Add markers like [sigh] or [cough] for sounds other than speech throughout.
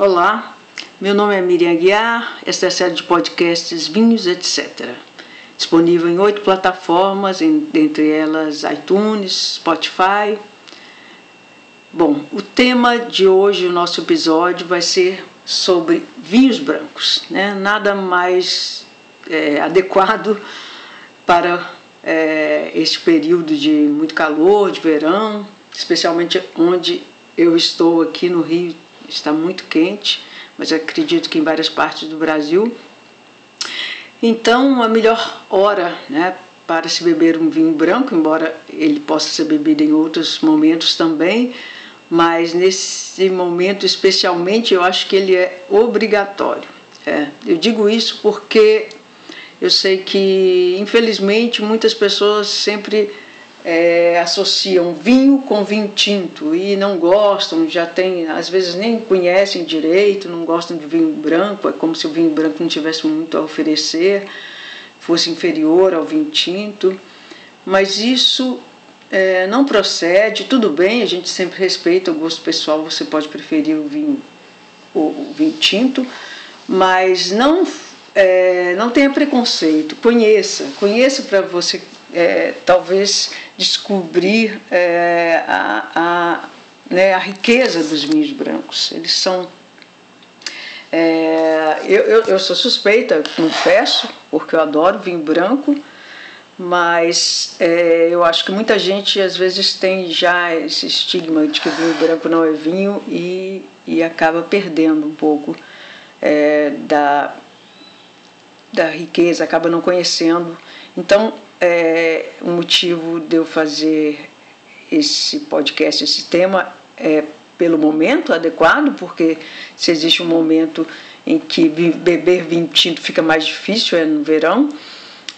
Olá, meu nome é Miriam Guiar, esta é a série de podcasts Vinhos, etc. Disponível em oito plataformas, entre elas iTunes, Spotify. Bom, o tema de hoje, o nosso episódio, vai ser sobre vinhos brancos. Né? Nada mais é, adequado para é, este período de muito calor, de verão, especialmente onde eu estou aqui no Rio está muito quente, mas acredito que em várias partes do Brasil. Então, a melhor hora né, para se beber um vinho branco, embora ele possa ser bebido em outros momentos também, mas nesse momento especialmente eu acho que ele é obrigatório. É, eu digo isso porque eu sei que, infelizmente, muitas pessoas sempre é, associam vinho com vinho tinto e não gostam, já tem, às vezes nem conhecem direito, não gostam de vinho branco, é como se o vinho branco não tivesse muito a oferecer, fosse inferior ao vinho tinto, mas isso é, não procede, tudo bem, a gente sempre respeita o gosto pessoal, você pode preferir o vinho, o, o vinho tinto, mas não, é, não tenha preconceito, conheça, conheça para você é, talvez descobrir é, a, a, né, a riqueza dos vinhos brancos. Eles são. É, eu, eu, eu, sou suspeita, confesso, porque eu adoro vinho branco, mas é, eu acho que muita gente às vezes tem já esse estigma de que vinho branco não é vinho e, e acaba perdendo um pouco é, da, da riqueza, acaba não conhecendo. Então, é, o motivo de eu fazer esse podcast, esse tema, é pelo momento adequado, porque se existe um momento em que beber vinho tinto fica mais difícil, é no verão,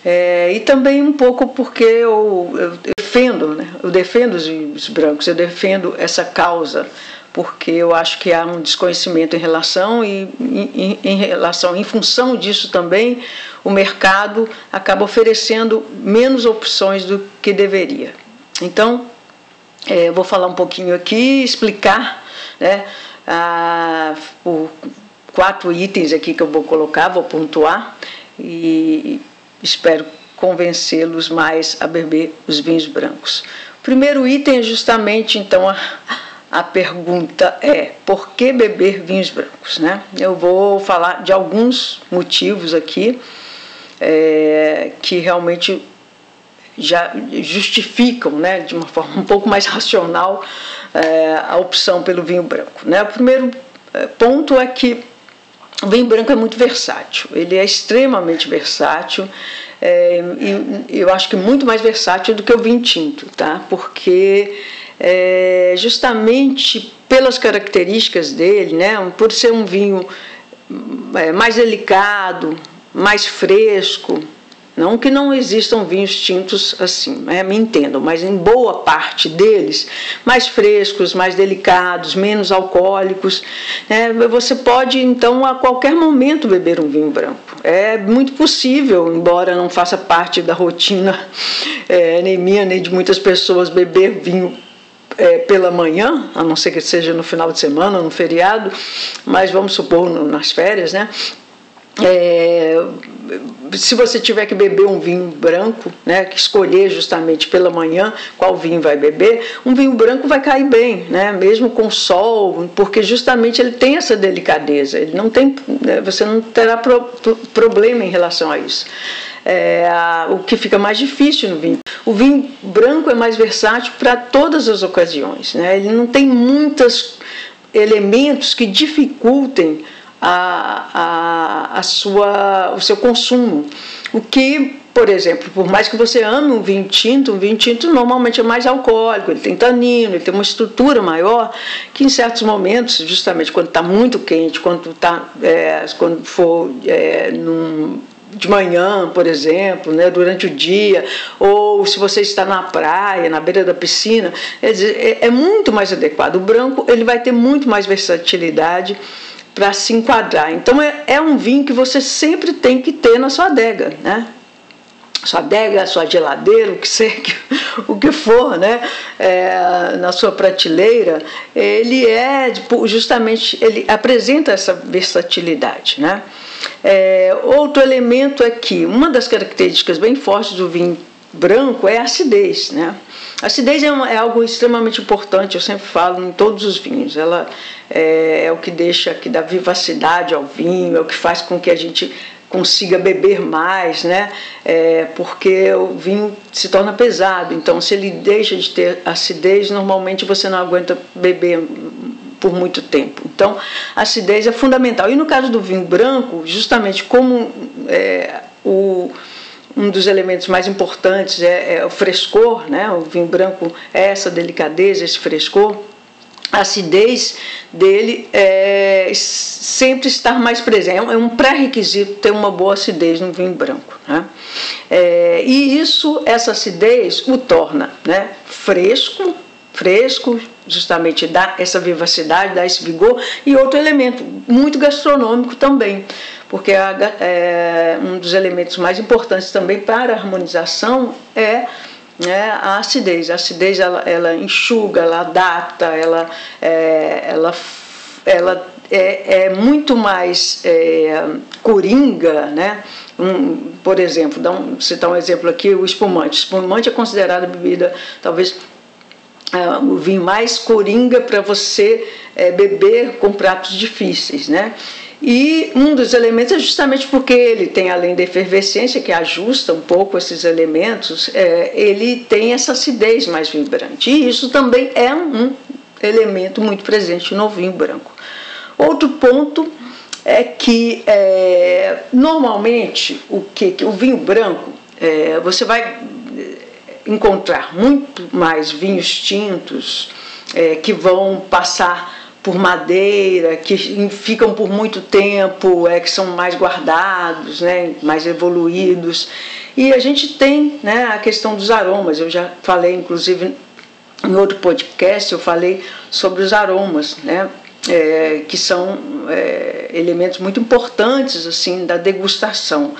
é, e também um pouco porque eu, eu defendo, né? eu defendo os vinhos brancos, eu defendo essa causa porque eu acho que há um desconhecimento em relação e em, em, relação, em função disso também, o mercado acaba oferecendo menos opções do que deveria. Então, é, vou falar um pouquinho aqui, explicar, né, a, o, quatro itens aqui que eu vou colocar, vou pontuar e espero convencê-los mais a beber os vinhos brancos. O primeiro item é justamente então a a pergunta é: por que beber vinhos brancos? Né? Eu vou falar de alguns motivos aqui é, que realmente já justificam, né, de uma forma um pouco mais racional, é, a opção pelo vinho branco. Né? O primeiro é, ponto é que o vinho branco é muito versátil, ele é extremamente versátil, é, e eu acho que muito mais versátil do que o vinho tinto, tá? porque é, justamente pelas características dele, né, por ser um vinho é, mais delicado, mais fresco, não que não existam vinhos tintos assim, né, me entendam, mas em boa parte deles, mais frescos, mais delicados, menos alcoólicos. Né, você pode, então, a qualquer momento beber um vinho branco. É muito possível, embora não faça parte da rotina [laughs] é, nem minha, nem de muitas pessoas, beber vinho é, pela manhã, a não ser que seja no final de semana, no feriado, mas vamos supor no, nas férias, né? É, se você tiver que beber um vinho branco, né, que escolher justamente pela manhã qual vinho vai beber, um vinho branco vai cair bem, né, mesmo com sol, porque justamente ele tem essa delicadeza, ele não tem, né, você não terá pro, problema em relação a isso. É, o que fica mais difícil no vinho. O vinho branco é mais versátil para todas as ocasiões, né, ele não tem muitos elementos que dificultem a, a, a sua, o seu consumo. O que, por exemplo, por mais que você ame um vinho tinto, um vinho tinto normalmente é mais alcoólico, ele tem tanino, ele tem uma estrutura maior, que em certos momentos, justamente quando está muito quente, quando, tá, é, quando for é, num, de manhã, por exemplo, né, durante o dia, ou se você está na praia, na beira da piscina, é, dizer, é, é muito mais adequado. O branco ele vai ter muito mais versatilidade para se enquadrar. Então é, é um vinho que você sempre tem que ter na sua adega, né? Sua adega, sua geladeira, o que, [laughs] seja, o que for, né, é, na sua prateleira, ele é tipo, justamente ele apresenta essa versatilidade, né? É, outro elemento é que uma das características bem fortes do vinho branco é a acidez, né? A acidez é, uma, é, algo extremamente importante, eu sempre falo em todos os vinhos. Ela é, é, o que deixa, que dá vivacidade ao vinho, é o que faz com que a gente consiga beber mais, né? É, porque o vinho se torna pesado. Então, se ele deixa de ter acidez, normalmente você não aguenta beber por muito tempo. Então, a acidez é fundamental. E no caso do vinho branco, justamente como é, o um dos elementos mais importantes é, é, o frescor, né? O vinho branco é essa delicadeza, esse frescor. A acidez dele é sempre estar mais presente. É um pré-requisito ter uma boa acidez no vinho branco. Né? É, e isso, essa acidez, o torna né? fresco, fresco, justamente dá essa vivacidade, dá esse vigor. E outro elemento, muito gastronômico também porque a, é, um dos elementos mais importantes também para a harmonização é né, a acidez. A acidez ela, ela enxuga, ela adapta, ela, é, ela, ela é, é, muito mais é, coringa, né? Um, por exemplo, dá um, citar um exemplo aqui, o espumante. O espumante é considerado bebida, talvez o vinho mais coringa para você é, beber com pratos difíceis, né? E um dos elementos é justamente porque ele tem, além da efervescência, que ajusta um pouco esses elementos, é, ele tem essa acidez mais vibrante. E isso também é um elemento muito presente no vinho branco. Outro ponto é que, é, normalmente, o, que, o vinho branco, você vai encontrar muito mais vinhos tintos é, que vão passar por madeira, que ficam por muito tempo, é, que são mais guardados, né, mais evoluídos. E a gente tem né, a questão dos aromas, eu já falei, inclusive, em outro podcast, eu falei sobre os aromas, né, é, que são é, elementos muito importantes assim da degustação.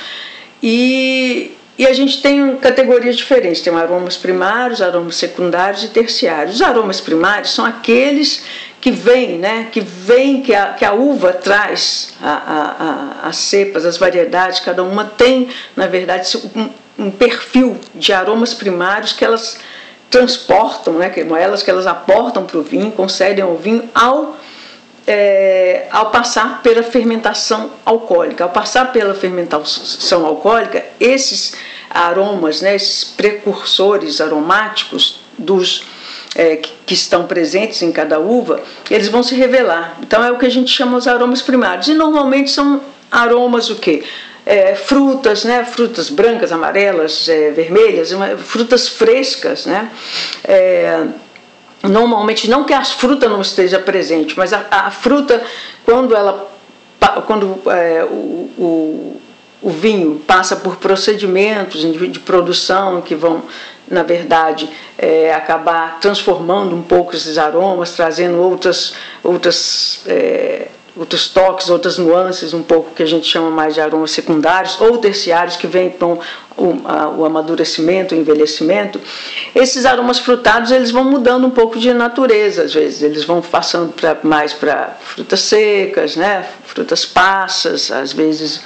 E, e a gente tem categorias diferentes, tem aromas primários, aromas secundários e terciários. Os aromas primários são aqueles que vem, né, que vem, que a, que a uva traz, a, a, a, as cepas, as variedades, cada uma tem, na verdade, um, um perfil de aromas primários que elas transportam, né, que elas que elas aportam para o vinho, concedem ao vinho ao, é, ao passar pela fermentação alcoólica. Ao passar pela fermentação alcoólica, esses aromas, né, esses precursores aromáticos dos é, que, estão presentes em cada uva, eles vão se revelar. Então é o que a gente chama os aromas primários. E normalmente são aromas o quê? É, frutas, né? frutas brancas, amarelas, é, vermelhas, frutas frescas, né? Normalmente não que a fruta não esteja presente, mas a, a fruta quando ela quando é, o, o, o, vinho passa por procedimentos de, de produção que vão na verdade, é, acabar transformando um pouco esses aromas, trazendo outras, outras, é, outros toques, outras nuances, um pouco que a gente chama mais de aromas secundários ou terciários, que vêm com o, a, o amadurecimento, o envelhecimento. Esses aromas frutados eles vão mudando um pouco de natureza, às vezes, eles vão passando pra, mais para frutas secas, né, frutas passas, às vezes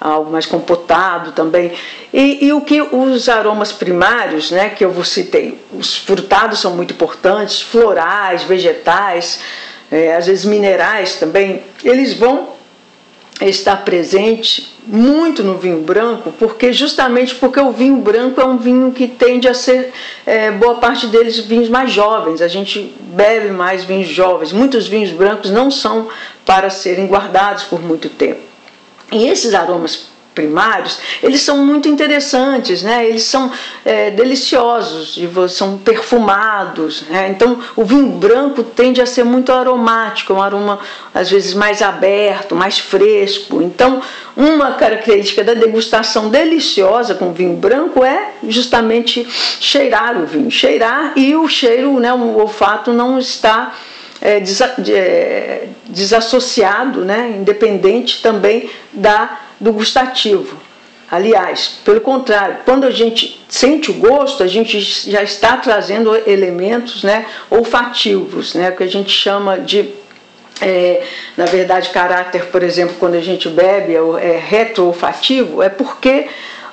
algo mais compotado também. E, e, o que os aromas primários, né, que eu vos citei, os frutados são muito importantes, florais, vegetais, é, às vezes minerais também, eles vão estar presente muito no vinho branco, porque justamente porque o vinho branco é um vinho que tende a ser é, boa parte deles vinhos mais jovens. A gente bebe mais vinhos jovens. Muitos vinhos brancos não são para serem guardados por muito tempo. E esses aromas primários, eles são muito interessantes, né? eles são é, deliciosos, são perfumados. Né? Então, o vinho branco tende a ser muito aromático, um aroma às vezes mais aberto, mais fresco. Então, uma característica da degustação deliciosa com vinho branco é justamente cheirar o vinho, cheirar e o cheiro, né, o olfato não está é, é, desassociado, né, independente também da, do gustativo. Aliás, pelo contrário, quando a gente sente o gosto, a gente já está trazendo elementos né, olfativos, né, que a gente chama de é, na verdade, caráter, por exemplo, quando a gente bebe é, é retroolfativo, é porque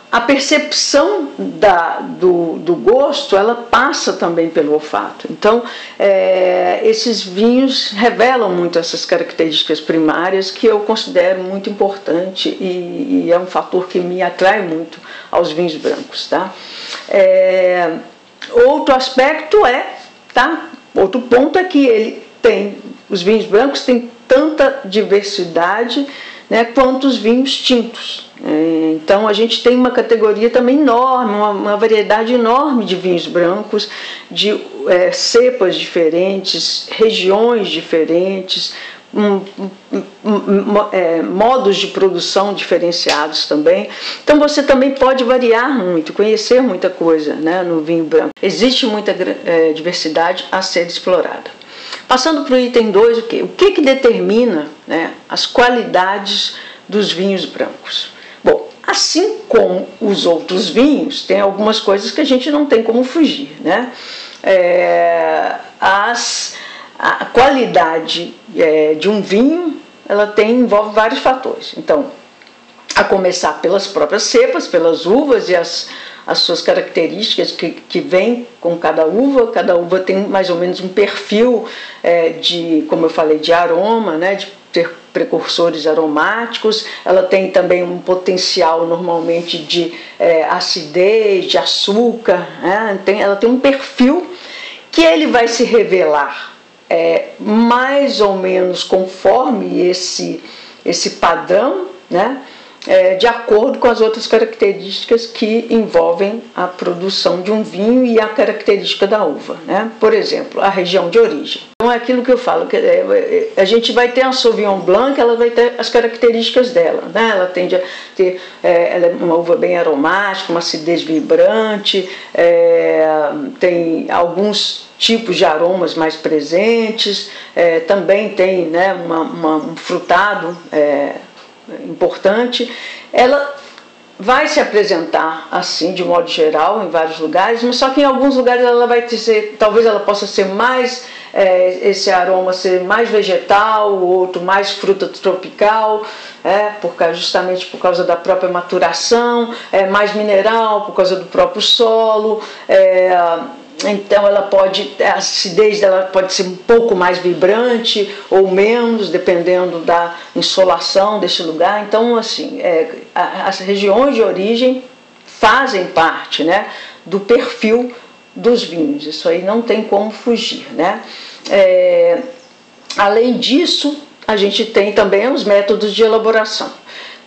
a percepção da, do, do, gosto ela passa também pelo olfato. Então, é, esses vinhos revelam muito essas características primárias que eu considero muito importante e, e é um fator que me atrai muito aos vinhos brancos. Tá? É, outro aspecto é, tá? outro ponto é que ele tem, os vinhos brancos têm tanta diversidade né, quanto os vinhos tintos. É, então a gente tem uma categoria também enorme, uma, uma variedade enorme de vinhos brancos, de é, cepas diferentes, regiões diferentes, um, um, um, é, modos de produção diferenciados também. Então você também pode variar muito, conhecer muita coisa né, no vinho branco. Existe muita é, diversidade a ser explorada. Passando para o item 2, o que? O que, que determina né, as qualidades dos vinhos brancos? Bom, assim como os outros vinhos, tem algumas coisas que a gente não tem como fugir. Né? É, as, a qualidade é, de um vinho ela tem, envolve vários fatores. Então, a começar pelas próprias cepas, pelas uvas e as as suas características que, que vêm com cada uva. Cada uva tem mais ou menos um perfil é, de, como eu falei, de aroma, né, de ter precursores aromáticos. Ela tem também um potencial normalmente de é, acidez, de açúcar. Né, tem, ela tem um perfil que ele vai se revelar é, mais ou menos conforme esse, esse padrão, né? É, de acordo com as outras características que envolvem a produção de um vinho e a característica da uva. Né? Por exemplo, a região de origem. Então é aquilo que eu falo, que é, é, a gente vai ter a Sauvignon Blanc, ela vai ter as características dela. Né? Ela tende a ter é, ela é uma uva bem aromática, uma acidez vibrante, é, tem alguns tipos de aromas mais presentes, é, também tem né, uma, uma, um frutado importante, ela vai se apresentar assim de modo geral em vários lugares, mas só que em alguns lugares ela vai ser, talvez ela possa ser mais é, esse aroma ser mais vegetal, o outro mais fruta tropical, é, por causa, justamente por causa da própria maturação, é, mais mineral por causa do próprio solo. É, então ela pode, a acidez dela pode ser um pouco mais vibrante ou menos, dependendo da insolação desse lugar. Então, assim, é, as regiões de origem fazem parte né, do perfil dos vinhos. Isso aí não tem como fugir. Né? É, além disso, a gente tem também os métodos de elaboração.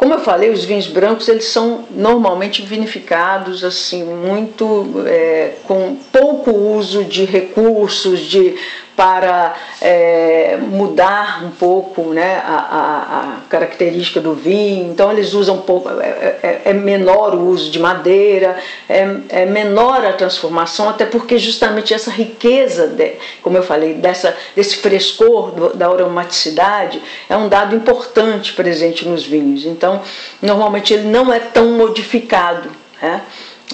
Como eu falei, os vinhos brancos eles são normalmente vinificados assim muito é, com pouco uso de recursos, de para é, mudar um pouco né, a, a, a, característica do vinho. Então eles usam um pouco, é, é, é menor o uso de madeira, é, é, menor a transformação, até porque justamente essa riqueza, de, como eu falei, dessa, desse frescor do, da aromaticidade é um dado importante presente nos vinhos. Então normalmente ele não é tão modificado. Né?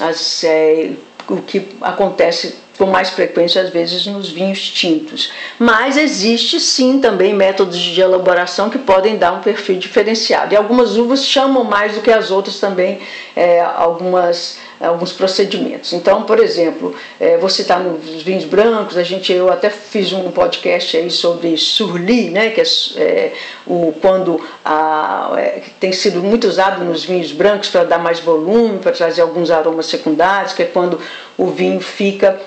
As, é, o que acontece com mais frequência às vezes nos vinhos tintos. Mas existe sim também métodos de elaboração que podem dar um perfil diferenciado. E algumas uvas chamam mais do que as outras também é, algumas alguns procedimentos. Então, por exemplo, é, vou citar nos vinhos brancos, a gente eu até fiz um podcast aí sobre surli, né, que é, é o quando a, é, tem sido muito usado nos vinhos brancos para dar mais volume, para trazer alguns aromas secundários, que é quando o vinho fica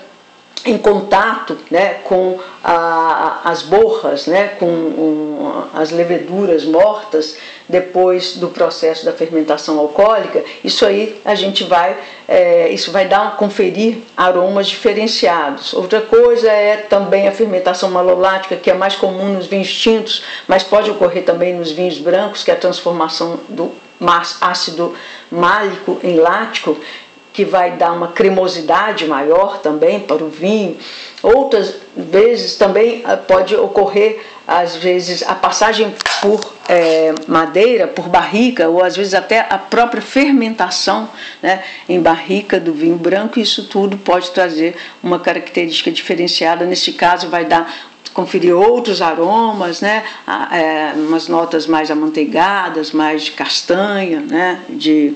em contato né, com a, as borras, né, com um, as leveduras mortas depois do processo da fermentação alcoólica, isso aí a gente vai, é, isso vai dar conferir aromas diferenciados. Outra coisa é também a fermentação malolática, que é mais comum nos vinhos tintos, mas pode ocorrer também nos vinhos brancos, que é a transformação do ácido málico em lático, que vai dar uma cremosidade maior também para o vinho. Outras vezes também ah, pode ocorrer, às vezes, a passagem por é, madeira, por barrica, ou às vezes até a própria fermentação né, em barrica do vinho branco, isso tudo pode trazer uma característica diferenciada. Nesse caso, vai dar conferir outros aromas, né? É, umas notas mais amanteigadas, mais de castanha, né? De,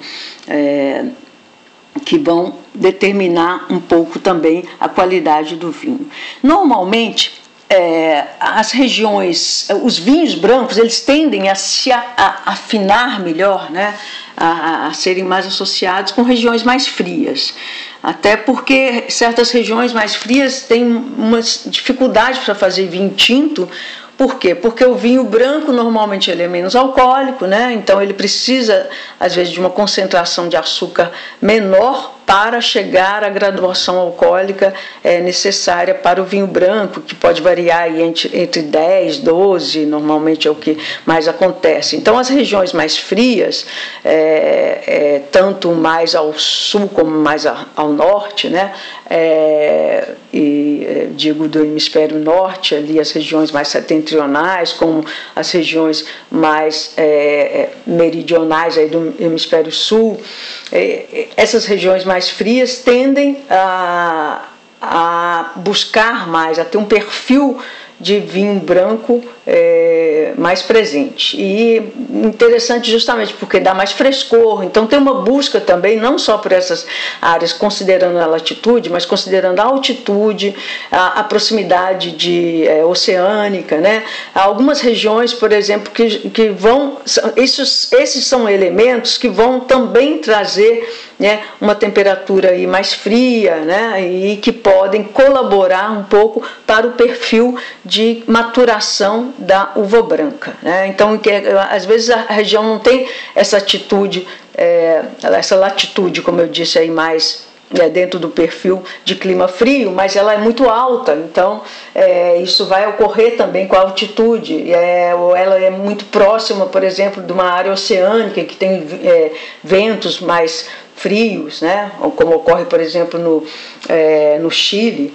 que vão determinar um pouco também a qualidade do vinho. Normalmente, é, as regiões, os vinhos brancos, eles tendem a se a, a afinar melhor, né? A, a, serem mais associados com regiões mais frias. Até porque certas regiões mais frias têm umas dificuldades para fazer vinho tinto, por quê? Porque o vinho branco normalmente ele é menos alcoólico, né? Então ele precisa às vezes de uma concentração de açúcar menor para chegar à graduação alcoólica é, necessária para o vinho branco, que pode variar entre, entre 10, 12, normalmente é o que mais acontece. Então, as regiões mais frias, é, é, tanto mais ao sul como mais ao norte, né, é, e é, digo do hemisfério norte, ali as regiões mais setentrionais, como as regiões mais é, meridionais aí do hemisfério sul, essas regiões mais frias tendem a, a buscar mais, a ter um perfil de vinho branco é, mais presente. E interessante justamente porque dá mais frescor, então tem uma busca também, não só por essas áreas, considerando a latitude, mas considerando a altitude, a, a proximidade de é, oceânica, né? Algumas regiões, por exemplo, que, que vão. Esses, esses são elementos que vão também trazer né, uma temperatura aí mais fria né, e que podem colaborar um pouco para o perfil de maturação da uva branca. Né? Então, que, às vezes a região não tem essa atitude, é, essa latitude, como eu disse aí, mais é, dentro do perfil de clima frio, mas ela é muito alta, então é, isso vai ocorrer também com a altitude. É, ou ela é muito próxima, por exemplo, de uma área oceânica que tem é, ventos mais frios, né? como ocorre, por exemplo, no, é, no Chile,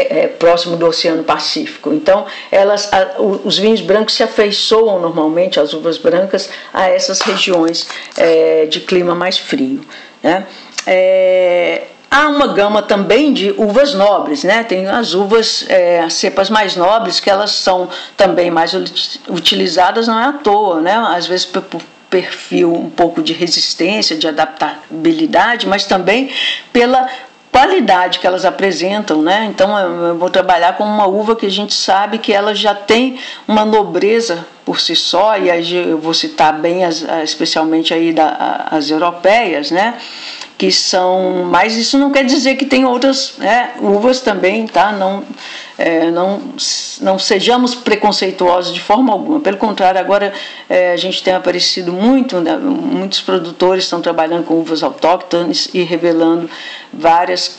é, próximo do Oceano Pacífico. Então, elas, a, os vinhos brancos se afeiçoam normalmente, as uvas brancas, a essas regiões é, de clima mais frio. Né? É, há uma gama também de uvas nobres, né? Tem as uvas, é, as cepas mais nobres, que elas são também mais utilizadas, não é à toa, né? Às vezes por perfil um pouco de resistência, de adaptabilidade, mas também pela qualidade que elas apresentam, né? Então eu vou trabalhar com uma uva que a gente sabe que ela já tem uma nobreza por si só e aí eu vou citar bem as, especialmente aí da, as europeias, né? Que são, mas isso não quer dizer que tem outras né, uvas também, tá? Não, é, não, não sejamos preconceituosos de forma alguma. Pelo contrário, agora é, a gente tem aparecido muito, né, muitos produtores estão trabalhando com uvas autóctones e revelando várias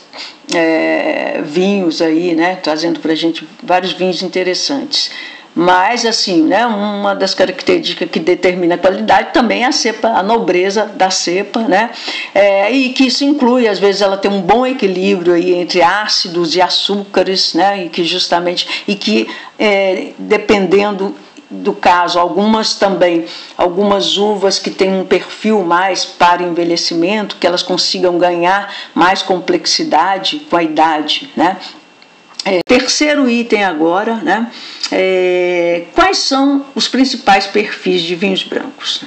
é, vinhos aí, né? Trazendo para a gente vários vinhos interessantes. Mas, assim, né, uma das características que determina a qualidade também é a cepa, a nobreza da cepa, né? É, e que isso inclui, às vezes, ela tem um bom equilíbrio aí entre ácidos e açúcares, né? E que justamente, e que é, dependendo do caso, algumas também, algumas uvas que têm um perfil mais para envelhecimento, que elas consigam ganhar mais complexidade com a idade, né? É, terceiro item agora, né? É, quais são os principais perfis de vinhos brancos?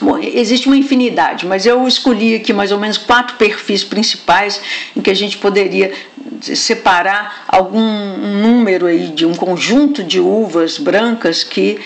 Bom, existe uma infinidade, mas eu escolhi aqui mais ou menos quatro perfis principais em que a gente poderia separar algum número aí de um conjunto de uvas brancas que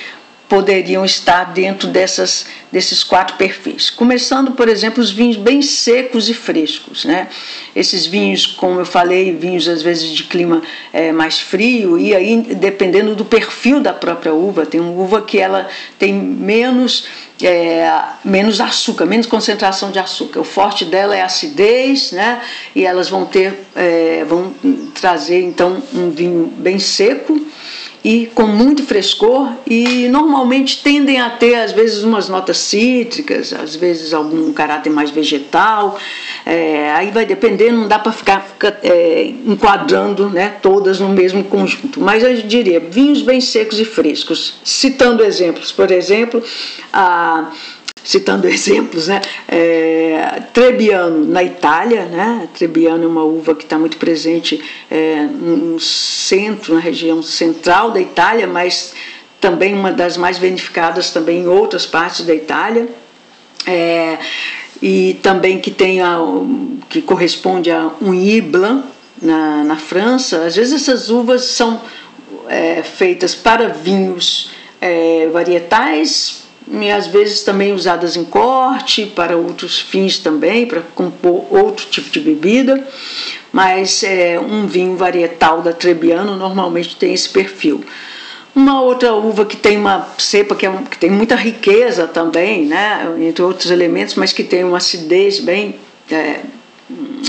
poderiam estar dentro dessas, desses quatro perfis. Começando, por exemplo, os vinhos bem secos e frescos. Né? Esses vinhos, como eu falei, vinhos às vezes de clima é, mais frio, e aí dependendo do perfil da própria uva, tem uma uva que ela tem menos, é, menos açúcar, menos concentração de açúcar. O forte dela é a acidez, né? e elas vão ter, é, vão trazer então um vinho bem seco e com muito frescor e normalmente tendem a ter às vezes umas notas cítricas, às vezes algum caráter mais vegetal. É, aí vai depender, não dá para ficar, ficar é, enquadrando né, todas no mesmo conjunto. Mas eu diria vinhos bem secos e frescos. Citando exemplos, por exemplo, a citando exemplos, né? É, Trebbiano na Itália, né? Trebbiano é uma uva que está muito presente é, no centro, na região central da Itália, mas também uma das mais vinificadas também em outras partes da Itália. É, e também que tem a, que corresponde a um Blanc na, na França. Às vezes essas uvas são é, feitas para vinhos é, varietais, e às vezes também usadas em corte, para outros fins também, para compor outro tipo de bebida, mas é, um vinho varietal da Trebbiano normalmente tem esse perfil. Uma outra uva que tem uma cepa que, é, que tem muita riqueza também, né, entre outros elementos, mas que tem uma acidez bem é,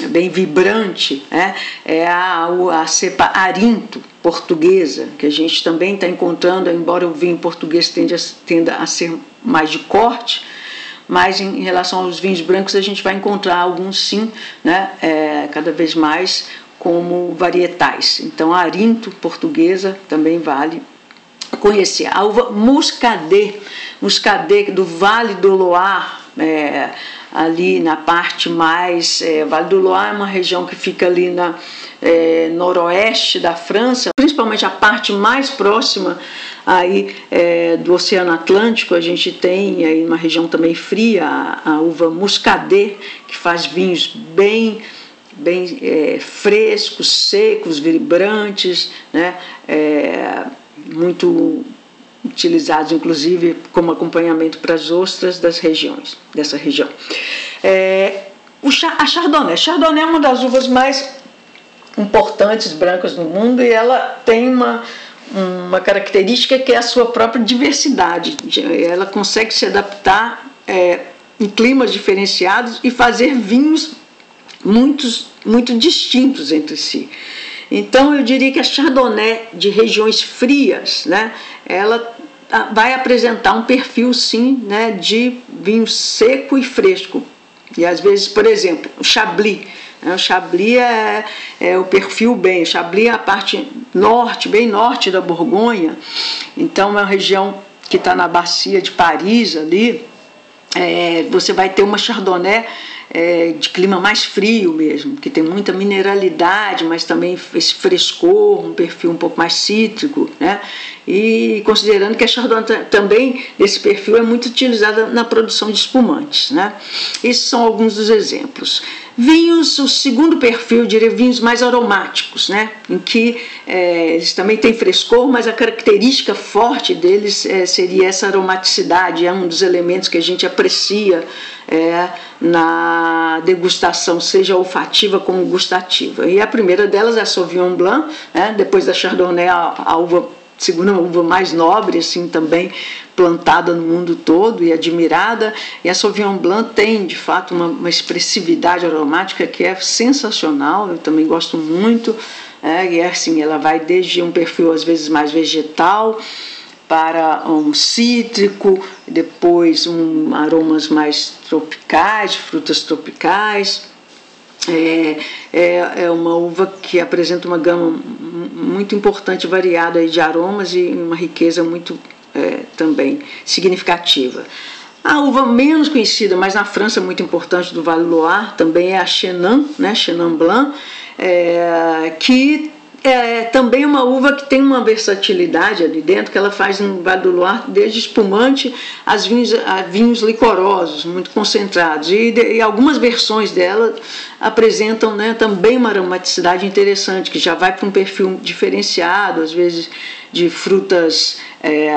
bem vibrante, né? é a, a cepa Arinto portuguesa, que a gente também está encontrando, embora o vinho português tenda a, tenda a ser mais de corte, mas em, em, relação aos vinhos brancos a gente vai encontrar alguns sim, né? É, cada vez mais como varietais. Então a Arinto portuguesa também vale conhecer. A uva Muscadet, Muscadet do Vale do Loire, é, ali na parte mais. É, vale do Loire é uma região que fica ali na é, noroeste da França, principalmente a parte mais próxima aí é, do Oceano Atlântico. A gente tem aí uma região também fria, a, a uva Muscadet, que faz vinhos bem bem é, frescos, secos, vibrantes, né? É, muito utilizados inclusive como acompanhamento para as ostras das regiões, dessa região. É, o, a Chardonnay. Chardonnay é uma das uvas mais importantes brancas do mundo e ela tem uma, uma característica que é a sua própria diversidade. Ela consegue se adaptar é, em climas diferenciados e fazer vinhos muitos, muito distintos entre si. Então eu diria que a Chardonnay de regiões frias, né, ela vai apresentar um perfil sim né, de vinho seco e fresco. E às vezes, por exemplo, o Chablis. Né, o Chablis é, é, o perfil bem, o Chablis é a parte norte, bem norte da Borgonha, então é uma região que está na bacia de Paris ali. É, você vai ter uma Chardonnay é, de clima mais frio mesmo, que tem muita mineralidade, mas também esse frescor, um perfil um pouco mais cítrico, né? E considerando que a Chardonnay também desse perfil é muito utilizada na produção de espumantes, né? Esses são alguns dos exemplos. Vinhos, o segundo perfil, eu diria vinhos mais aromáticos, né? em que é, eles também têm frescor, mas a característica forte deles é, seria essa aromaticidade, é um dos elementos que a gente aprecia é, na degustação, seja olfativa como gustativa. E a primeira delas é a Sauvignon Blanc, né? depois da Chardonnay, a, a uva segunda uva mais nobre assim também plantada no mundo todo e admirada e a Sauvignon Blanc tem de fato uma, uma expressividade aromática que é sensacional eu também gosto muito é, e é assim ela vai desde um perfil às vezes mais vegetal para um cítrico depois um aromas mais tropicais frutas tropicais é, é, é, uma uva que apresenta uma gama muito importante, variada de aromas e uma riqueza muito é, também significativa. A uva menos conhecida, mas na França muito importante do Vale Loire, também é a Chenin, né, Chenin Blanc, é, que é também uma uva que tem uma versatilidade ali dentro, que ela faz no Vale do Loire desde espumante a vinhos, a vinhos licorosos, muito concentrados. E, e, algumas versões dela apresentam né, também uma aromaticidade interessante, que já vai para um perfil diferenciado, às vezes de frutas é,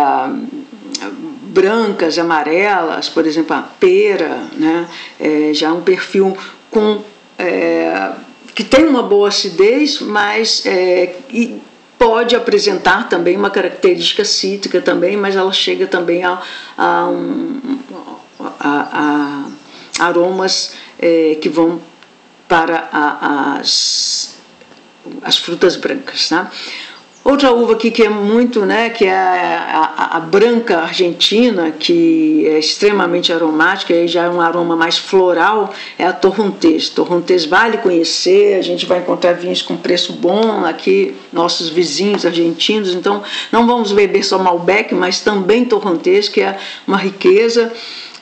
brancas, amarelas, por exemplo, a pera, né, é, já um perfil com. É, que tem uma boa acidez, mas é, pode apresentar também uma característica cítrica também, mas ela chega também a, a, um, a, a aromas é, que vão para as, as frutas brancas. Né? Outra uva aqui que é muito, né, que é a, a, a, branca argentina, que é extremamente aromática, aí já é um aroma mais floral, é a Torrontés. Torrontés vale conhecer, a gente vai encontrar vinhos com preço bom aqui, nossos vizinhos argentinos, então não vamos beber só Malbec, mas também Torrontés, que é uma riqueza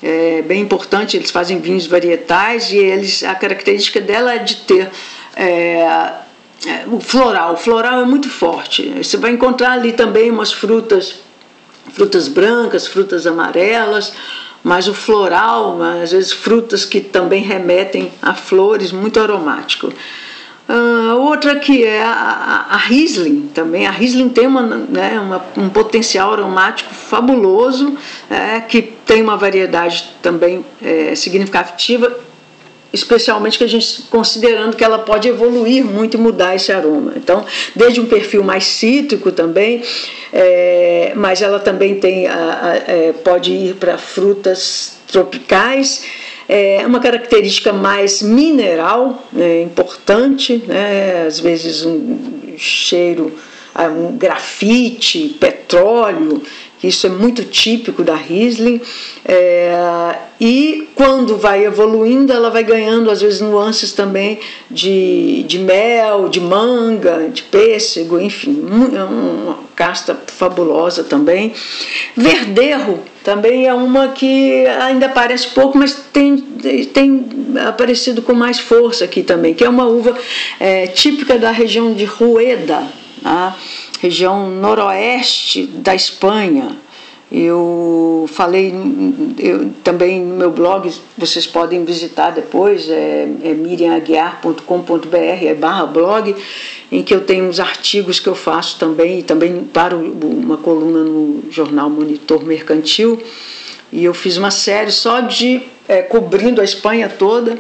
é, bem importante, eles fazem vinhos varietais e eles, a característica dela é de ter... É, o floral. O floral é muito forte. Você vai encontrar ali também umas frutas, frutas brancas, frutas amarelas, mas o floral, às vezes frutas que também remetem a flores, muito aromático. Uh, outra que é a, a, Riesling também. A Riesling tem uma, né, uma, um potencial aromático fabuloso, é, que tem uma variedade também é, significativa especialmente que a gente considerando que ela pode evoluir muito e mudar esse aroma. Então, desde um perfil mais cítrico também, é, mas ela também tem a, a, é, pode ir para frutas tropicais. É uma característica mais mineral, né, importante, né, às vezes um cheiro, um grafite, petróleo, isso é muito típico da Riesling. É, e quando vai evoluindo, ela vai ganhando, às vezes, nuances também de, de mel, de manga, de pêssego, enfim, é uma casta fabulosa também. Verderro também é uma que ainda parece pouco, mas tem, tem aparecido com mais força aqui também, que é uma uva é, típica da região de Rueda. Tá? região noroeste da Espanha. Eu falei eu, também no meu blog, vocês podem visitar depois, é, é miriamaguiar.com.br, é barra blog, em que eu tenho uns artigos que eu faço também, e também para uma coluna no jornal Monitor Mercantil. E eu fiz uma série só de é, cobrindo a Espanha toda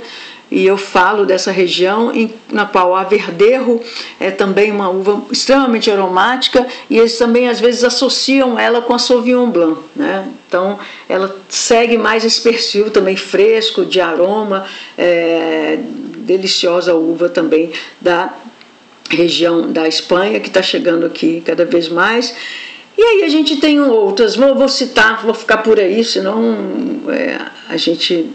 e eu falo dessa região em, na qual a verdejo é também uma uva extremamente aromática e eles também às vezes associam ela com a Sauvignon Blanc, né? Então ela segue mais esse perfil também fresco de aroma, é, deliciosa uva também da região da Espanha que está chegando aqui cada vez mais. E aí a gente tem outras, vou, vou citar, vou ficar por aí, senão é, a gente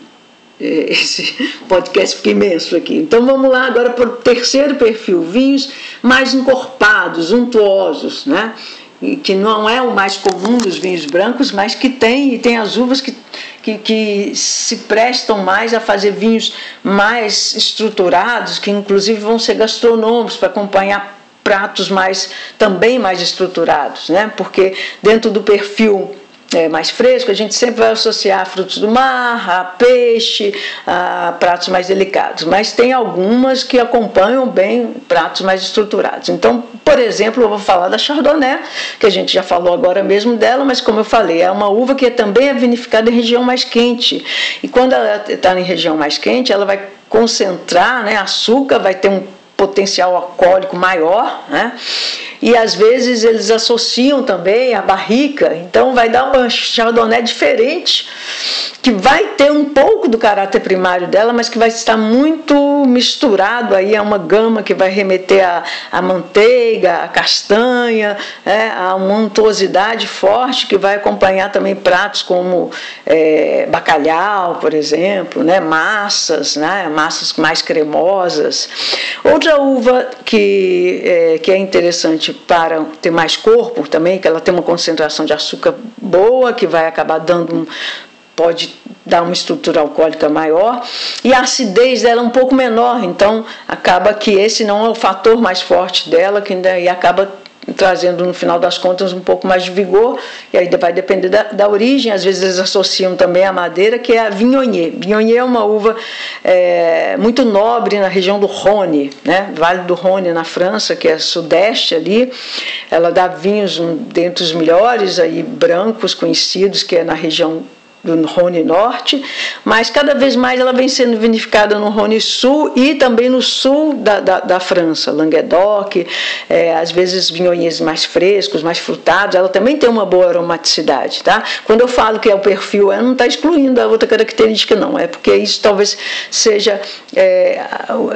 esse podcast fica imenso aqui. Então vamos lá agora para o terceiro perfil, vinhos mais encorpados, untuosos, né? E que não é o mais comum dos vinhos brancos, mas que tem, e tem as uvas que, que, que se prestam mais a fazer vinhos mais estruturados, que inclusive vão ser gastronômicos para acompanhar pratos mais também mais estruturados, né? Porque dentro do perfil é, mais fresco, a gente sempre vai associar frutos do mar, a peixe, a pratos mais delicados, mas tem algumas que acompanham bem pratos mais estruturados. Então, por exemplo, eu vou falar da Chardonnay, que a gente já falou agora mesmo dela, mas como eu falei, é uma uva que também é vinificada em região mais quente. E quando ela está em região mais quente, ela vai concentrar né, açúcar, vai ter um potencial alcoólico maior, né? E às vezes eles associam também a barrica, então vai dar uma chardonnay diferente, que vai ter um pouco do caráter primário dela, mas que vai estar muito misturado aí a uma gama que vai remeter a, a manteiga, a castanha, é, a uma forte que vai acompanhar também pratos como é, bacalhau, por exemplo, né, massas, né, massas mais cremosas. Outra uva que é, que é interessante para ter mais corpo também, que ela tem uma concentração de açúcar boa, que vai acabar dando um, pode dar uma estrutura alcoólica maior. E a acidez dela é um pouco menor, então acaba que esse não é o fator mais forte dela, que ainda e acaba trazendo no final das contas um pouco mais de vigor, e aí vai depender da, da origem, às vezes eles associam também a madeira, que é a Vignonier. Vignonier é uma uva é, muito nobre na região do Rhône, né? Vale do Rhône na França, que é sudeste ali, ela dá vinhos dentre os melhores aí brancos conhecidos, que é na região do Rhône Norte, mas cada vez mais ela vem sendo vinificada no Rhône Sul e também no sul da, da, da França, Languedoc, é, às vezes vinhões mais frescos, mais frutados, ela também tem uma boa aromaticidade, tá? Quando eu falo que é o perfil, ela não está excluindo a outra característica não, é porque isso talvez seja, é,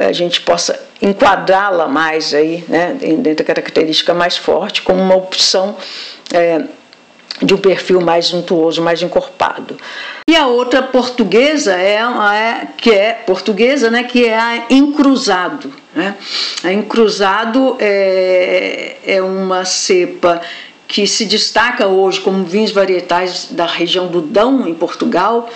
a gente possa enquadrá-la mais aí, né, dentro da característica mais forte, como uma opção é, de um perfil mais untuoso, mais encorpado. E a outra portuguesa é, é que é portuguesa, né, que é a encruzado. Né? A encruzado é, é uma cepa que se destaca hoje como vinhos varietais da região do Dão, em Portugal.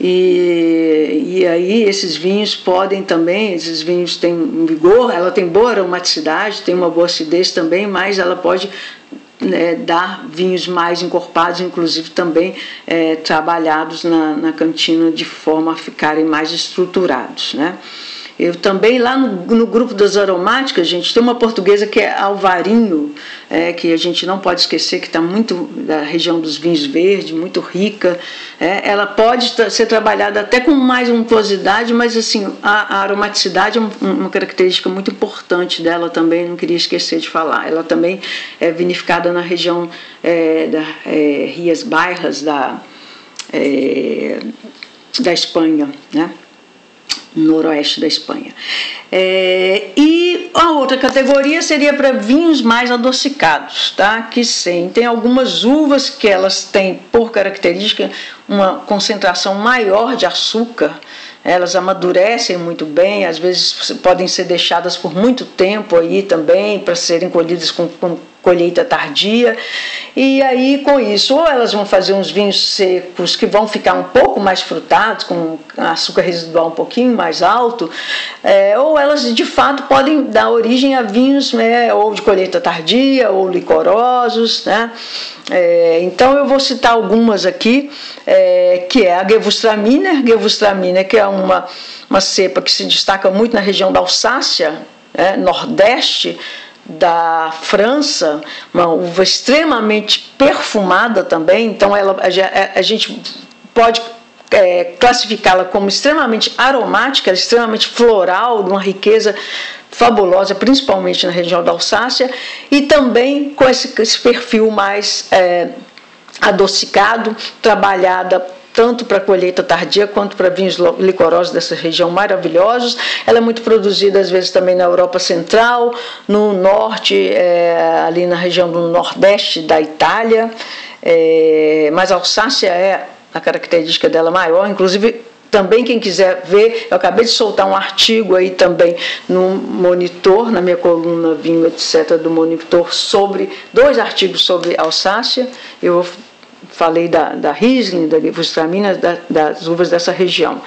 E, e aí esses vinhos podem também, esses vinhos têm vigor, ela tem boa aromaticidade, tem uma boa acidez também, mas ela pode né, dar vinhos mais encorpados, inclusive também é, trabalhados na, na cantina de forma a ficarem mais estruturados. Né? Eu também, lá no, no, grupo das aromáticas, gente, tem uma portuguesa que é Alvarinho, é, que a gente não pode esquecer, que está muito da região dos vinhos verdes, muito rica. É, ela pode ser trabalhada até com mais untuosidade, mas assim, a, a aromaticidade é um, uma característica muito importante dela também, não queria esquecer de falar. Ela também é vinificada na região é, da é, Rias Bairras da, é, da Espanha, né? Noroeste da Espanha. É, e a outra categoria seria para vinhos mais adocicados, tá? que sim, tem algumas uvas que elas têm por característica uma concentração maior de açúcar, elas amadurecem muito bem, às vezes podem ser deixadas por muito tempo aí também para serem colhidas com, com colheita tardia. E aí, com isso, ou elas vão fazer uns vinhos secos que vão ficar um pouco mais frutados, com açúcar residual um pouquinho mais alto, é, ou elas de fato podem dar origem a vinhos né, ou de colheita tardia ou licorosos. Né? É, então eu vou citar algumas aqui, é, que é a Gewürztraminer, Gewürztraminer que é uma, uma cepa que se destaca muito na região da Alsácia, é, nordeste, da França, uma uva extremamente perfumada também, então ela, a, gente pode é, classificá-la como extremamente aromática, extremamente floral, de uma riqueza fabulosa, principalmente na região da Alsácia, e também com esse, esse perfil mais é, adocicado, trabalhada tanto para colheita tardia quanto para vinhos licorosos dessa região maravilhosos. Ela é muito produzida às vezes também na Europa Central, no norte, é, ali na região do nordeste da Itália. É, mas a Alsácia é a característica dela maior, inclusive também quem quiser ver, eu acabei de soltar um artigo aí também no Monitor, na minha coluna Vinho, etc., do Monitor, sobre dois artigos sobre Alsácia. Eu vou falei da, da Riesling, da Gewürztraminer, da, das uvas dessa região.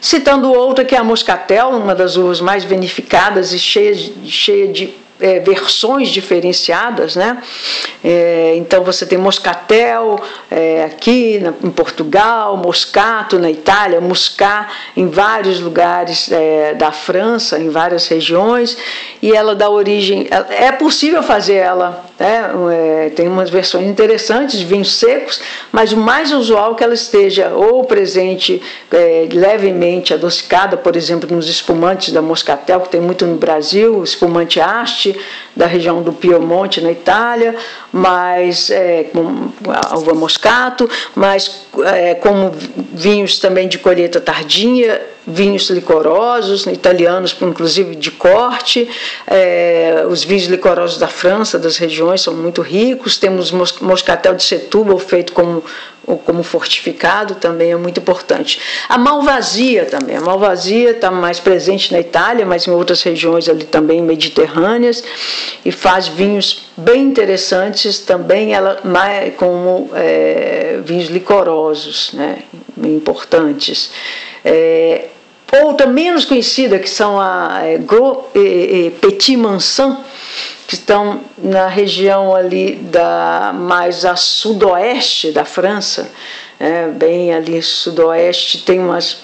Citando outra que é a Moscatel, uma das uvas mais beneficiadas e cheia, cheia de é, versões diferenciadas, né? É, então você tem Moscatel é, aqui na, em Portugal, Moscato na Itália, Muscat em vários lugares é, da França, em várias regiões, e ela dá origem. É possível fazer ela, né? É, tem umas versões interessantes de vinhos secos, mas o mais usual é que ela esteja ou presente é, levemente adocicada, por exemplo, nos espumantes da Moscatel, que tem muito no Brasil, espumante haste da região do Piemonte, na Itália, mas é, com a uva moscato, mas é, como vinhos também de colheita tardia, vinhos licorosos, italianos inclusive de corte, é, os vinhos licorosos da França, das regiões, são muito ricos, temos moscatel de Setúbal feito como ou como fortificado também é muito importante. A malvasia também, a malvasia está mais presente na Itália, mas em outras regiões ali também mediterrâneas e faz vinhos bem interessantes também, ela como é, vinhos licorosos, né, importantes. É, outra menos conhecida que são a é, Gros e, e Petit Mansan, que estão na região ali da mais a sudoeste da França, é, bem ali sudoeste, tem umas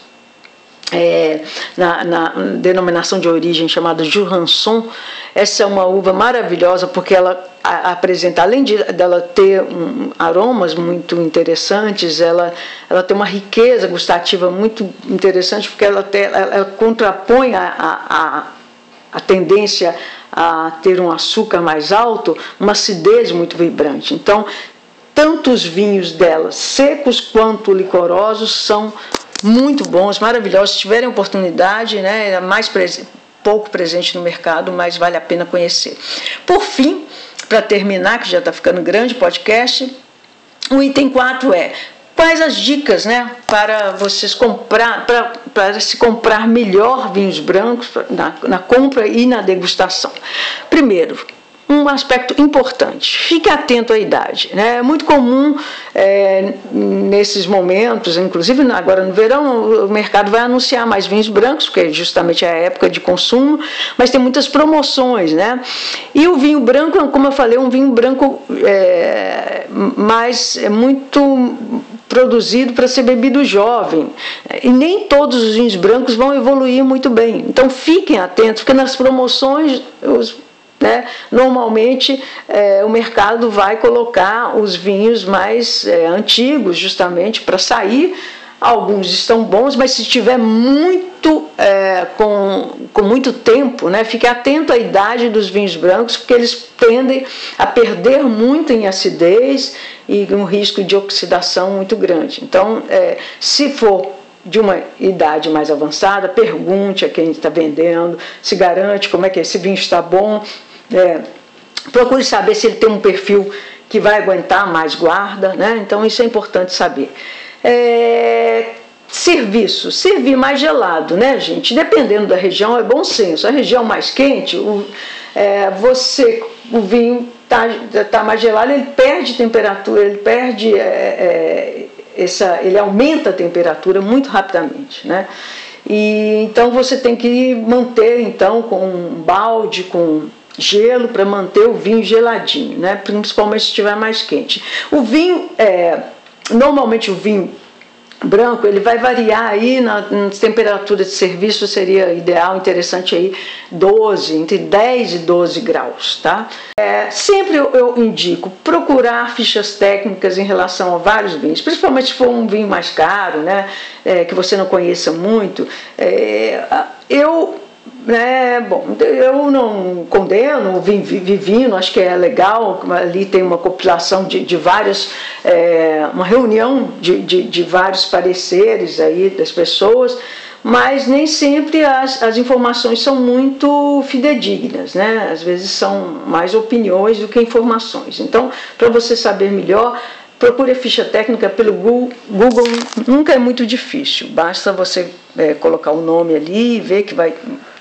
é, na, na, denominação de origem chamada Jurançon. Essa é uma uva maravilhosa porque ela a, apresenta, além de dela ter um, aromas muito interessantes, ela, ela tem uma riqueza gustativa muito interessante porque ela, ela, ela contrapõe a, a, a tendência a ter um açúcar mais alto, uma acidez muito vibrante. Então, tanto os vinhos dela, secos quanto licorosos, são muito bons, maravilhosos. Se tiverem oportunidade, né, mais pouco presente no mercado, mas vale a pena conhecer. Por fim, para terminar, que já está ficando grande podcast, o item 4 é quais as dicas né, para vocês comprar, para, para se comprar melhor vinhos brancos na, na compra e na degustação. Primeiro, um aspecto importante. Fique atento à idade. Né? É muito comum é, nesses momentos, inclusive agora no verão, o mercado vai anunciar mais vinhos brancos, porque justamente é a época de consumo, mas tem muitas promoções. Né? E o vinho branco, como eu falei, é um vinho branco é, mais é muito produzido para ser bebido jovem. E nem todos os vinhos brancos vão evoluir muito bem. Então fiquem atentos, porque nas promoções os né? Normalmente é, o mercado vai colocar os vinhos mais é, antigos, justamente para sair. Alguns estão bons, mas se tiver muito é, com, com muito tempo, né, fique atento à idade dos vinhos brancos, porque eles tendem a perder muito em acidez e um risco de oxidação muito grande. Então, é, se for de uma idade mais avançada, pergunte a quem está vendendo, se garante como é que esse vinho está bom, é, procure saber se ele tem um perfil que vai aguentar mais guarda, né? Então isso é importante saber. É, serviço, servir mais gelado, né, gente? Dependendo da região, é bom senso. A região mais quente, o, é, você, o vinho tá, tá mais gelado, ele perde temperatura, ele perde é, é, essa, ele aumenta a temperatura muito rapidamente, né? E então você tem que manter então com um balde, com gelo para manter o vinho geladinho, né? principalmente se estiver mais quente. O vinho, é, normalmente o vinho branco, ele vai variar aí na, na temperatura de serviço, seria ideal, interessante aí 12, entre 10 e 12 graus, tá? É, sempre eu, eu, indico procurar fichas técnicas em relação a vários vinhos, principalmente se for um vinho mais caro, né, é, que você não conheça muito, é, eu é, bom, eu não condeno Vivino, acho que é legal, ali tem uma compilação de, de várias, é, uma reunião de, de, de, vários pareceres aí das pessoas, mas nem sempre as, as informações são muito fidedignas, né? Às vezes são mais opiniões do que informações. Então, para você saber melhor, Procure a ficha técnica pelo Google, nunca é muito difícil, basta você é, colocar o nome ali e ver que vai,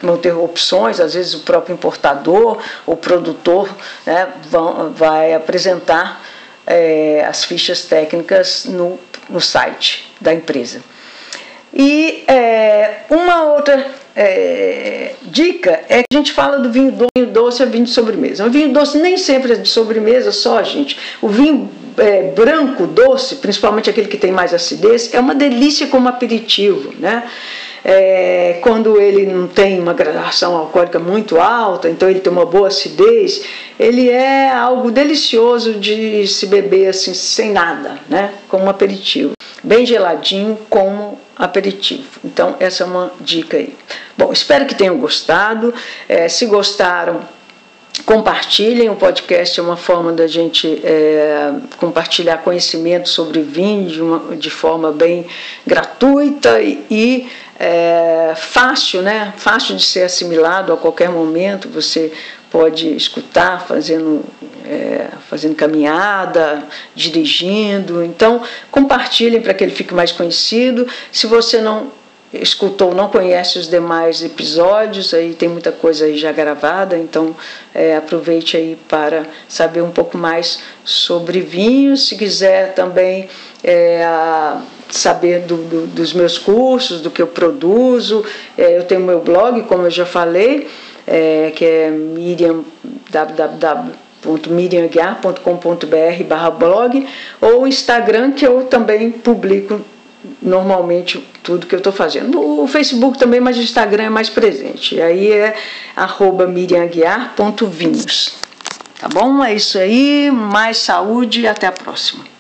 vão ter opções, às vezes o próprio importador ou produtor né, vão, vai apresentar é, as fichas técnicas no, no site da empresa. E é, uma outra é, dica é que a gente fala do vinho doce, vinho doce é vinho de sobremesa. O vinho doce nem sempre é de sobremesa só, gente. O vinho é, branco, doce, principalmente aquele que tem mais acidez, é uma delícia como aperitivo, né? É, quando ele não tem uma gradação alcoólica muito alta, então ele tem uma boa acidez, ele é algo delicioso de se beber assim sem nada, né? Como aperitivo, bem geladinho como aperitivo. Então essa é uma dica aí. Bom, espero que tenham gostado. É, se gostaram compartilhem o podcast é uma forma da gente é, compartilhar conhecimento sobre vinho de, uma, de forma bem gratuita e, e é, fácil, né? Fácil de ser assimilado a qualquer momento. Você pode escutar fazendo, é, fazendo caminhada, dirigindo. Então, compartilhem para que ele fique mais conhecido. Se você não escutou, não conhece os demais episódios, aí tem muita coisa aí já gravada, então é, aproveite aí para saber um pouco mais sobre vinhos. Se quiser também é, saber do, do, dos meus cursos, do que eu produzo, é, eu tenho meu blog, como eu já falei, é, que é Miriam, www.miriamaguiar.com.br barra blog, ou Instagram, que eu também publico normalmente tudo que eu estou fazendo. O Facebook também, mas o Instagram é mais presente. Aí é arroba miriamaguiar.vinhos. Tá bom? É isso aí. Mais saúde e até a próxima.